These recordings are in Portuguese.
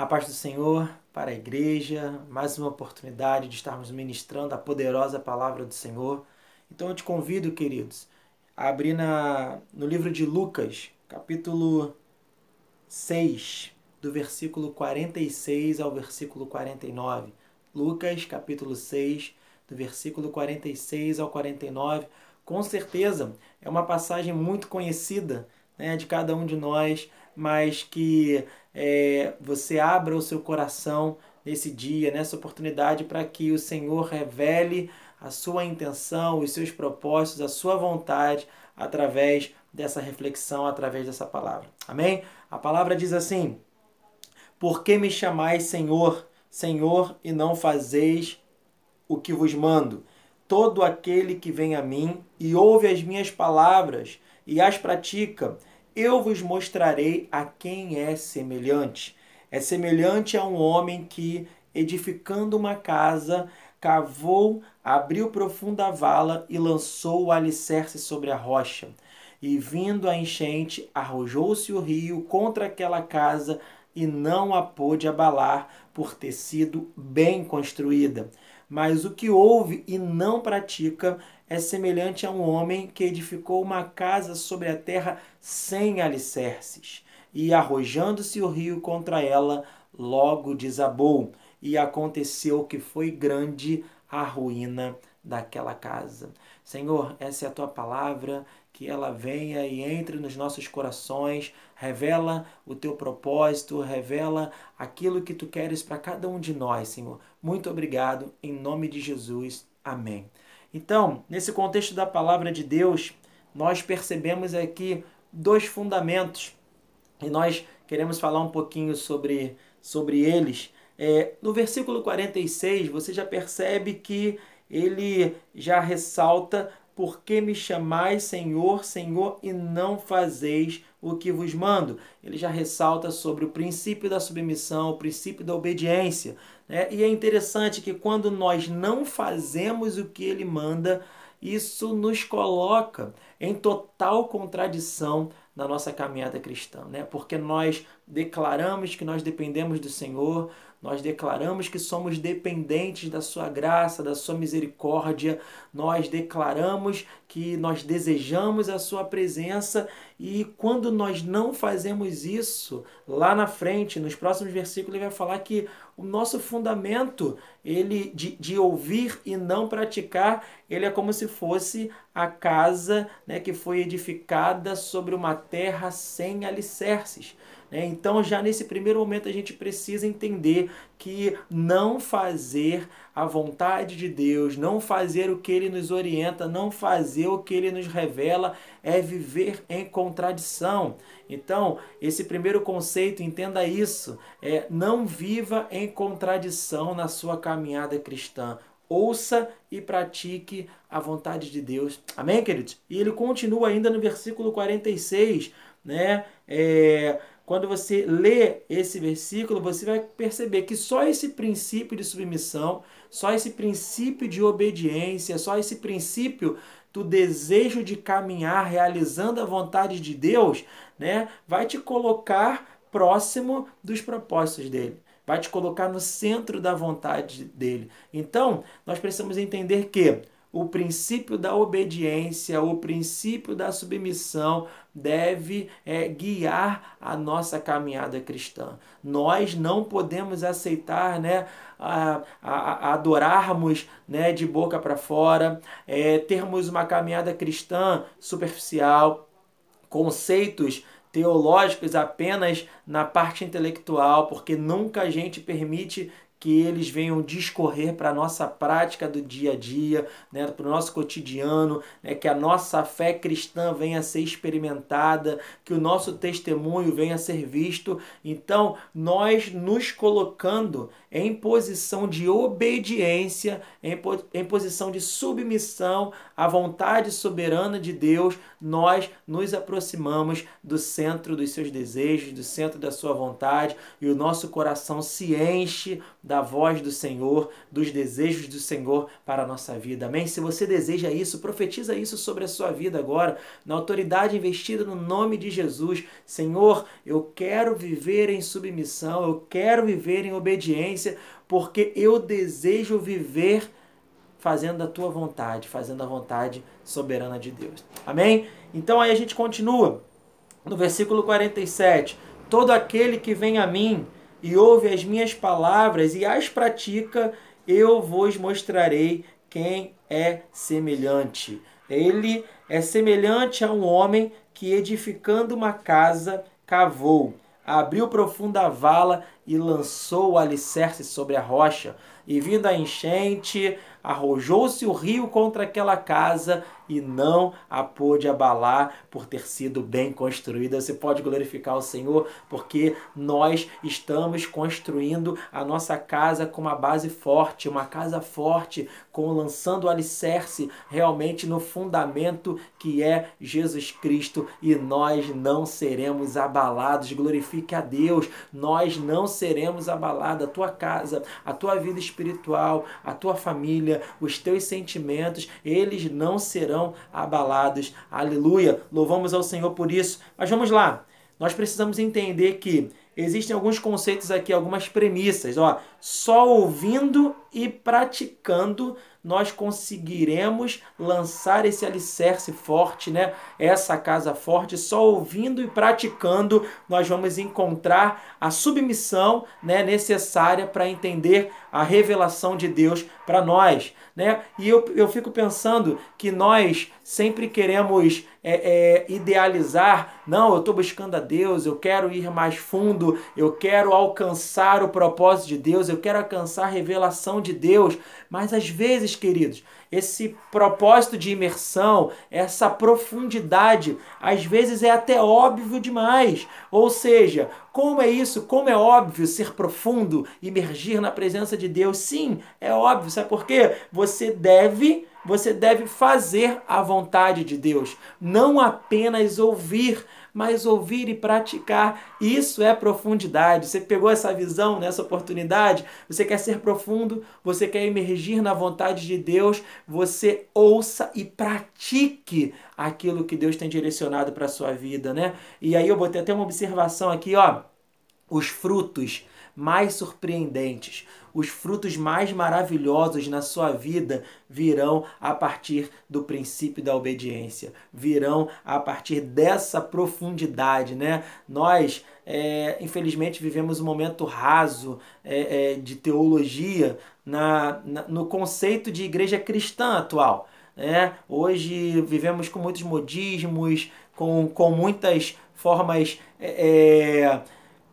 A paz do Senhor para a igreja, mais uma oportunidade de estarmos ministrando a poderosa palavra do Senhor. Então eu te convido, queridos, a abrir na, no livro de Lucas, capítulo 6, do versículo 46 ao versículo 49. Lucas, capítulo 6, do versículo 46 ao 49. Com certeza é uma passagem muito conhecida né, de cada um de nós, mas que é, você abra o seu coração nesse dia, nessa oportunidade, para que o Senhor revele a sua intenção, os seus propósitos, a sua vontade através dessa reflexão, através dessa palavra. Amém? A palavra diz assim: Por que me chamais Senhor, Senhor, e não fazeis o que vos mando? Todo aquele que vem a mim e ouve as minhas palavras e as pratica, eu vos mostrarei a quem é semelhante. É semelhante a um homem que, edificando uma casa, cavou, abriu profunda vala e lançou o alicerce sobre a rocha. E vindo a enchente, arrojou-se o rio contra aquela casa e não a pôde abalar, por ter sido bem construída. Mas o que ouve e não pratica é semelhante a um homem que edificou uma casa sobre a terra sem alicerces, e arrojando-se o rio contra ela, logo desabou, e aconteceu que foi grande a ruína daquela casa. Senhor, essa é a tua palavra, que ela venha e entre nos nossos corações, revela o teu propósito, revela aquilo que tu queres para cada um de nós, Senhor. Muito obrigado, em nome de Jesus. Amém. Então, nesse contexto da palavra de Deus, nós percebemos aqui dois fundamentos e nós queremos falar um pouquinho sobre, sobre eles. É, no versículo 46, você já percebe que ele já ressalta por que me chamais Senhor, Senhor, e não fazeis o que vos mando? Ele já ressalta sobre o princípio da submissão, o princípio da obediência. Né? E é interessante que quando nós não fazemos o que ele manda, isso nos coloca em total contradição na nossa caminhada cristã, né? Porque nós declaramos que nós dependemos do Senhor, nós declaramos que somos dependentes da Sua graça, da Sua misericórdia, nós declaramos que nós desejamos a Sua presença e quando nós não fazemos isso, lá na frente, nos próximos versículos, ele vai falar que o nosso fundamento ele de, de ouvir e não praticar, ele é como se fosse a casa né, que foi edificada sobre uma terra sem alicerces. Né? Então, já nesse primeiro momento, a gente precisa entender que não fazer a vontade de Deus, não fazer o que Ele nos orienta, não fazer o que Ele nos revela, é viver em contradição. Então, esse primeiro conceito, entenda isso, é não viva em contradição na sua caminhada cristã. Ouça e pratique a vontade de Deus. Amém, queridos? E ele continua ainda no versículo 46, né? É, quando você lê esse versículo, você vai perceber que só esse princípio de submissão, só esse princípio de obediência, só esse princípio do desejo de caminhar realizando a vontade de Deus, né, vai te colocar próximo dos propósitos dele. Vai te colocar no centro da vontade dele. Então, nós precisamos entender que o princípio da obediência, o princípio da submissão deve é, guiar a nossa caminhada cristã. Nós não podemos aceitar, né, a, a, a adorarmos, né, de boca para fora, é, termos uma caminhada cristã superficial, conceitos teológicos apenas na parte intelectual, porque nunca a gente permite que eles venham discorrer para a nossa prática do dia a dia, né, para o nosso cotidiano, né, que a nossa fé cristã venha a ser experimentada, que o nosso testemunho venha a ser visto. Então, nós nos colocando em posição de obediência, em, em posição de submissão à vontade soberana de Deus, nós nos aproximamos do centro dos seus desejos, do centro da sua vontade, e o nosso coração se enche da voz do Senhor, dos desejos do Senhor para a nossa vida. Amém? Se você deseja isso, profetiza isso sobre a sua vida agora, na autoridade investida no nome de Jesus. Senhor, eu quero viver em submissão, eu quero viver em obediência, porque eu desejo viver fazendo a tua vontade, fazendo a vontade soberana de Deus. Amém? Então aí a gente continua no versículo 47. Todo aquele que vem a mim e ouve as minhas palavras e as pratica, eu vos mostrarei quem é semelhante. Ele é semelhante a um homem que, edificando uma casa, cavou, abriu profunda vala e lançou o alicerce sobre a rocha. E vindo a enchente, arrojou-se o rio contra aquela casa e não a pôde abalar por ter sido bem construída. Você pode glorificar o Senhor porque nós estamos construindo a nossa casa com uma base forte, uma casa forte, com lançando o alicerce realmente no fundamento que é Jesus Cristo e nós não seremos abalados. Glorifique a Deus, nós não seremos abalados. A tua casa, a tua vida espiritual, a tua família, os teus sentimentos, eles não serão abalados. Aleluia! Louvamos ao Senhor por isso. Mas vamos lá. Nós precisamos entender que existem alguns conceitos aqui, algumas premissas. Ó, só ouvindo e praticando nós conseguiremos lançar esse alicerce forte, né? Essa casa forte, só ouvindo e praticando nós vamos encontrar a submissão, né, necessária para entender a revelação de Deus para nós, né? E eu, eu fico pensando que nós sempre queremos é, é, idealizar, não, eu estou buscando a Deus, eu quero ir mais fundo, eu quero alcançar o propósito de Deus, eu quero alcançar a revelação de Deus, mas às vezes, queridos, esse propósito de imersão, essa profundidade, às vezes é até óbvio demais. Ou seja, como é isso? Como é óbvio ser profundo, imergir na presença de Deus? Sim, é óbvio. Sabe por quê? Você deve você deve fazer a vontade de Deus, não apenas ouvir, mas ouvir e praticar. Isso é profundidade. Você pegou essa visão nessa oportunidade? Você quer ser profundo? Você quer emergir na vontade de Deus? Você ouça e pratique aquilo que Deus tem direcionado para a sua vida, né? E aí eu botei até uma observação aqui, ó. Os frutos mais surpreendentes, os frutos mais maravilhosos na sua vida virão a partir do princípio da obediência, virão a partir dessa profundidade, né? Nós, é, infelizmente, vivemos um momento raso é, é, de teologia na, na, no conceito de igreja cristã atual. Né? Hoje vivemos com muitos modismos, com, com muitas formas é, é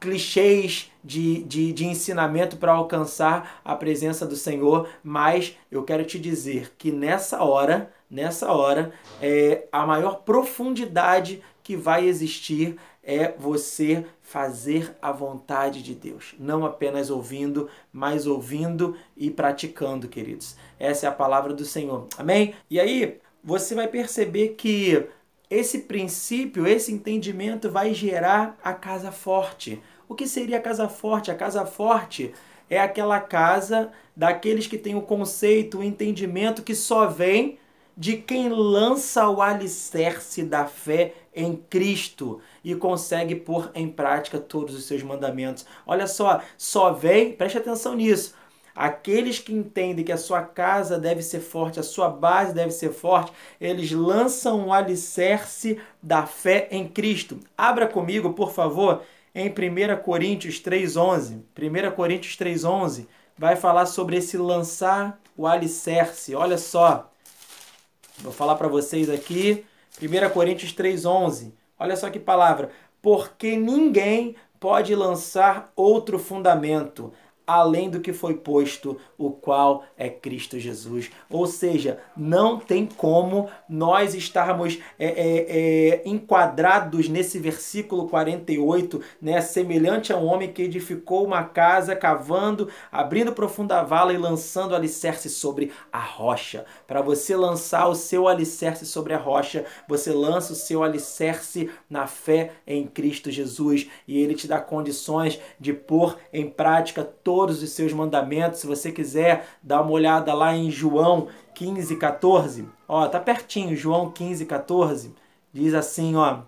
clichês de, de, de ensinamento para alcançar a presença do Senhor, mas eu quero te dizer que nessa hora, nessa hora, é, a maior profundidade que vai existir é você fazer a vontade de Deus, não apenas ouvindo, mas ouvindo e praticando, queridos. Essa é a palavra do Senhor. Amém? E aí, você vai perceber que esse princípio, esse entendimento vai gerar a casa forte. O que seria a casa forte? A casa forte é aquela casa daqueles que têm o conceito, o entendimento que só vem de quem lança o alicerce da fé em Cristo e consegue pôr em prática todos os seus mandamentos. Olha só, só vem, preste atenção nisso Aqueles que entendem que a sua casa deve ser forte, a sua base deve ser forte, eles lançam o alicerce da fé em Cristo. Abra comigo, por favor, em 1 Coríntios 3,11. 1 Coríntios 3,11 vai falar sobre esse lançar o alicerce. Olha só, vou falar para vocês aqui, 1 Coríntios 3,11. Olha só que palavra. Porque ninguém pode lançar outro fundamento além do que foi posto, o qual é Cristo Jesus. Ou seja, não tem como nós estarmos é, é, é, enquadrados nesse versículo 48, né? semelhante a um homem que edificou uma casa, cavando, abrindo profunda vala e lançando alicerce sobre a rocha. Para você lançar o seu alicerce sobre a rocha, você lança o seu alicerce na fé em Cristo Jesus e ele te dá condições de pôr em prática todo todos os seus mandamentos. Se você quiser dar uma olhada lá em João 15, 14, ó, tá pertinho, João 15, 14, diz assim, ó.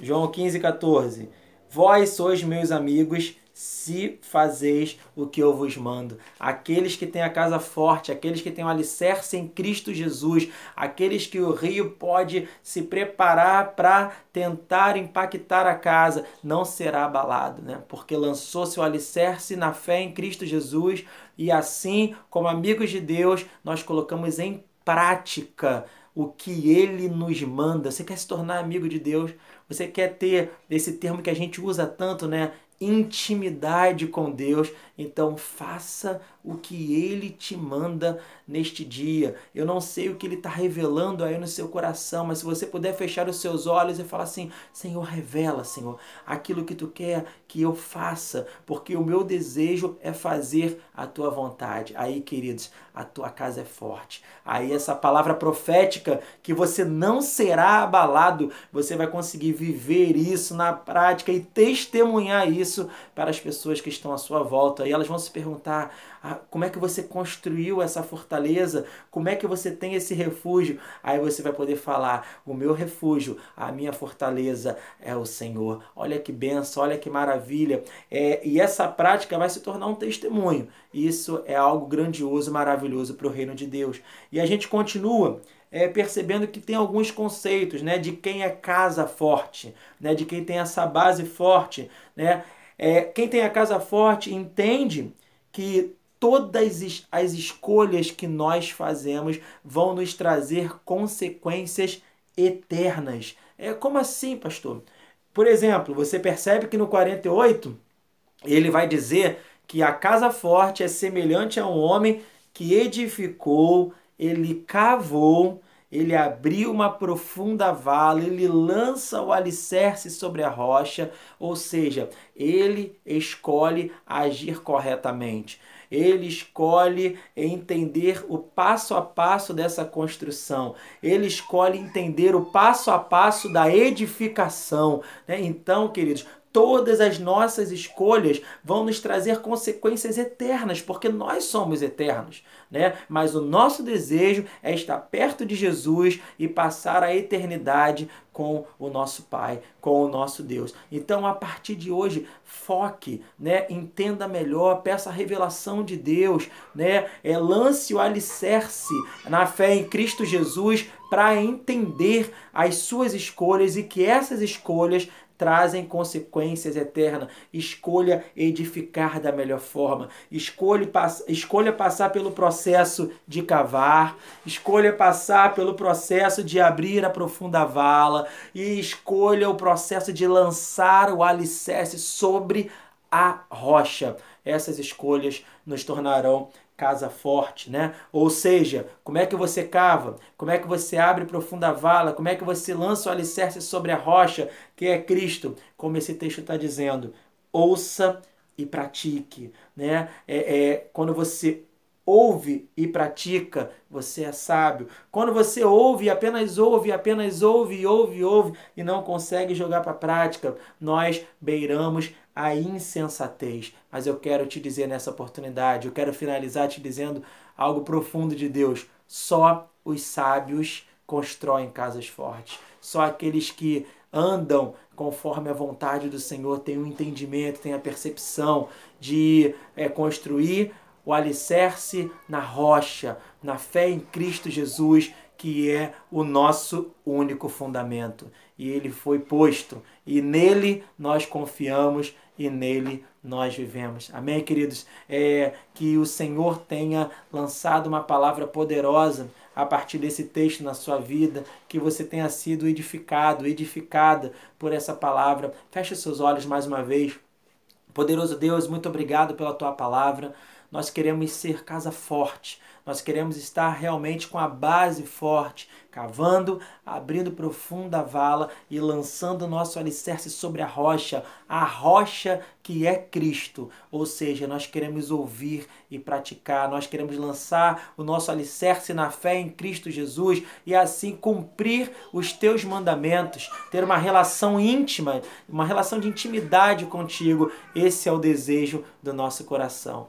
João 15, 14. Vós sois meus amigos se fazeis o que eu vos mando. Aqueles que têm a casa forte, aqueles que têm o alicerce em Cristo Jesus, aqueles que o rio pode se preparar para tentar impactar a casa, não será abalado, né? Porque lançou seu alicerce na fé em Cristo Jesus e assim, como amigos de Deus, nós colocamos em prática o que ele nos manda. Você quer se tornar amigo de Deus? Você quer ter esse termo que a gente usa tanto, né? Intimidade com Deus, então faça o que Ele te manda neste dia. Eu não sei o que Ele está revelando aí no seu coração, mas se você puder fechar os seus olhos e falar assim: Senhor, revela, Senhor, aquilo que tu quer que eu faça, porque o meu desejo é fazer a tua vontade. Aí, queridos, a tua casa é forte. Aí, essa palavra profética que você não será abalado, você vai conseguir viver isso na prática e testemunhar isso para as pessoas que estão à sua volta. E elas vão se perguntar: ah, como é que você construiu essa fortaleza? Como é que você tem esse refúgio? Aí você vai poder falar: o meu refúgio, a minha fortaleza é o Senhor. Olha que benção, olha que maravilha. É, e essa prática vai se tornar um testemunho. Isso é algo grandioso, maravilhoso para o reino de Deus. E a gente continua. É, percebendo que tem alguns conceitos né, de quem é casa forte, né, de quem tem essa base forte. Né? É, quem tem a casa forte entende que todas as escolhas que nós fazemos vão nos trazer consequências eternas. É como assim, pastor? Por exemplo, você percebe que no 48 ele vai dizer que a casa forte é semelhante a um homem que edificou, ele cavou, ele abriu uma profunda vala, ele lança o alicerce sobre a rocha, ou seja, ele escolhe agir corretamente ele escolhe entender o passo a passo dessa construção, ele escolhe entender o passo a passo da edificação. Né? Então, queridos, todas as nossas escolhas vão nos trazer consequências eternas, porque nós somos eternos, né? Mas o nosso desejo é estar perto de Jesus e passar a eternidade com o nosso Pai, com o nosso Deus. Então, a partir de hoje, foque, né? Entenda melhor, peça a revelação de Deus, né? É, lance o alicerce na fé em Cristo Jesus para entender as suas escolhas e que essas escolhas trazem consequências eternas. Escolha edificar da melhor forma. Escolha, escolha passar pelo processo de cavar. Escolha passar pelo processo de abrir a profunda vala. E escolha o processo de lançar o alicerce sobre a rocha. Essas escolhas nos tornarão casa forte, né? Ou seja, como é que você cava? Como é que você abre profunda vala? Como é que você lança o alicerce sobre a rocha, que é Cristo? Como esse texto está dizendo, ouça e pratique, né? É, é, quando você ouve e pratica, você é sábio. Quando você ouve, apenas ouve, apenas ouve, ouve, ouve e não consegue jogar para a prática, nós beiramos a insensatez. Mas eu quero te dizer nessa oportunidade, eu quero finalizar te dizendo algo profundo de Deus. Só os sábios constroem casas fortes. Só aqueles que andam conforme a vontade do Senhor têm o um entendimento, têm a percepção de é, construir o alicerce na rocha, na fé em Cristo Jesus, que é o nosso único fundamento. E ele foi posto, e nele nós confiamos e nele nós vivemos. Amém, queridos? É, que o Senhor tenha lançado uma palavra poderosa a partir desse texto na sua vida, que você tenha sido edificado, edificada por essa palavra. Feche seus olhos mais uma vez. Poderoso Deus, muito obrigado pela tua palavra. Nós queremos ser casa forte. Nós queremos estar realmente com a base forte, cavando, abrindo profunda vala e lançando nosso alicerce sobre a rocha, a rocha que é Cristo. Ou seja, nós queremos ouvir e praticar, nós queremos lançar o nosso alicerce na fé em Cristo Jesus e assim cumprir os teus mandamentos, ter uma relação íntima, uma relação de intimidade contigo. Esse é o desejo do nosso coração.